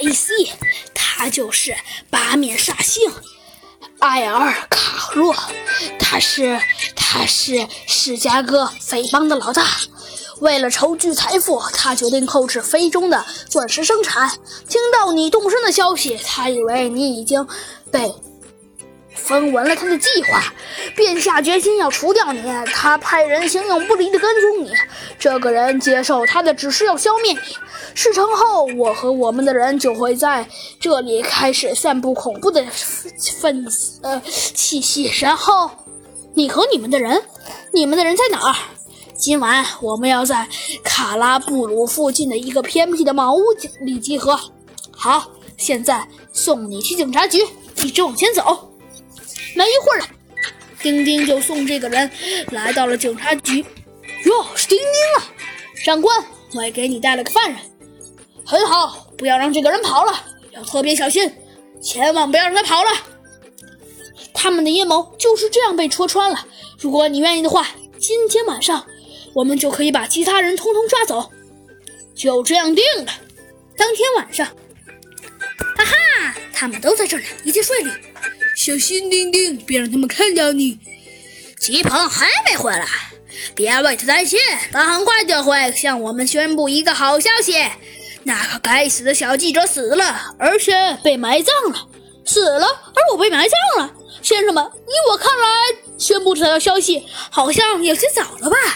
A.C.，他就是八面煞星艾尔卡洛，他是他是史加哥匪帮的老大。为了筹聚财富，他决定控制非洲的钻石生产。听到你动身的消息，他以为你已经被分闻了他的计划，便下决心要除掉你。他派人形影不离地跟踪你。这个人接受他的指示，要消灭你。事成后，我和我们的人就会在这里开始散布恐怖的分呃气息。然后，你和你们的人，你们的人在哪儿？今晚我们要在卡拉布鲁附近的一个偏僻的茅屋里集合。好，现在送你去警察局，一直往前走。没一会儿，丁丁就送这个人来到了警察局。哟，是丁丁啊！长官，我也给你带了个犯人。很好，不要让这个人跑了，要特别小心，千万不要让他跑了。他们的阴谋就是这样被戳穿了。如果你愿意的话，今天晚上。我们就可以把其他人通通抓走，就这样定了。当天晚上，哈哈，他们都在这儿呢，一切顺利。小心，丁丁，别让他们看到你。吉鹏还没回来，别为他担心，他很快就会向我们宣布一个好消息：那个该死的小记者死了，而且被埋葬了。死了，而我被埋葬了。先生们，依我看来，宣布这条消息好像有些早了吧？